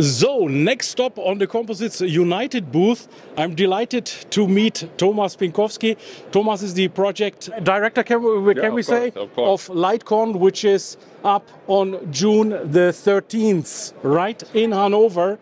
So, next stop on the Composites United booth. I'm delighted to meet Thomas Pinkowski. Thomas is the project director, can we, can Yeah, we say, course, of course. of LightCon, which is up on June the 13th, right, in Hanover.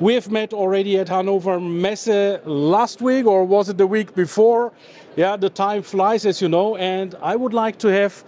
We have met already at Hanover Messe last week, or was it the week before? Yeah, the time flies, as you know, and I would like to have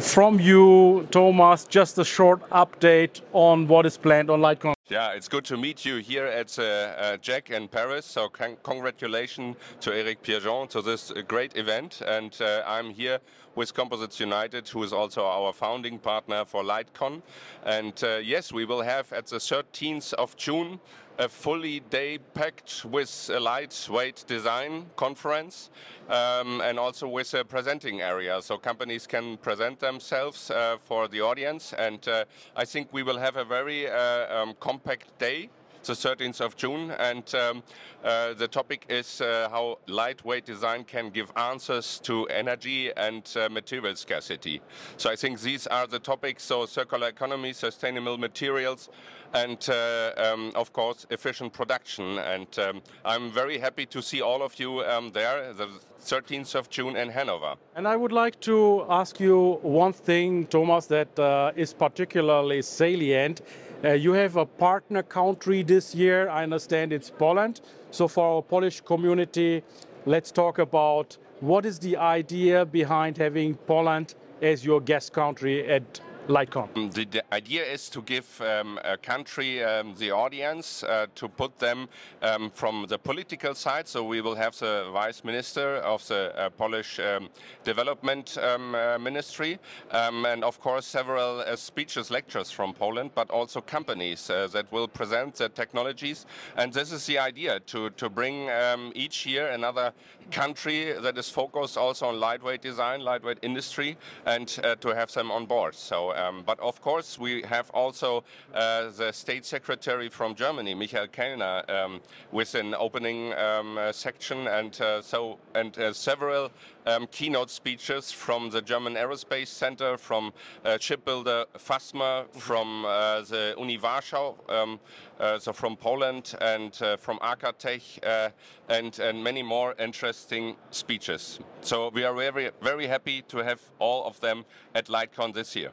from you, Thomas, just a short update on what is planned on LightCon. Yeah, it's good to meet you here at uh, uh, JEC in Paris. So, con- congratulations to Eric Pierrejean to this great event. And uh, I'm here with Composites United, who is also our founding partner for LightCon. And uh, yes, we will have at the 13th of June a fully day packed with a lightweight design conference um, and also with a presenting area. So companies can present themselves uh, for the audience. And uh, i think we will have a very uh, um, compact day the 13th of June, and um, uh, the topic is uh, how lightweight design can give answers to energy and uh, material scarcity. So I think these are the topics: so circular economy, sustainable materials, and uh, um, of course efficient production. And um, I'm very happy to see all of you um, there, the 13th of June in Hanover. And I would like to ask you one thing, Thomas, that uh, is particularly salient. Uh, you have a partner country this year. I understand it's Poland. So, for our Polish community, let's talk about what is the idea behind having Poland as your guest country at LightCon. The, the idea is to give um, a country um, the audience uh, to put them um, from the political side. So we will have the vice minister of the uh, Polish um, development um, uh, ministry, um, and of course several uh, speeches, lectures from Poland, but also companies uh, that will present the technologies. And this is the idea to to bring um, each year another country that is focused also on lightweight design, lightweight industry, and uh, to have them on board. So, um, but of course, we have also uh, the state secretary from Germany, Michael Kellner, um, with an opening um, uh, section, and uh, so and uh, several um, keynote speeches from the German Aerospace Center, from uh, shipbuilder Fassmer, from the Uni Warschau, um, so from Poland, and from acatech, and, and many more interesting speeches. So we are very, very happy to have all of them at LightCon this year.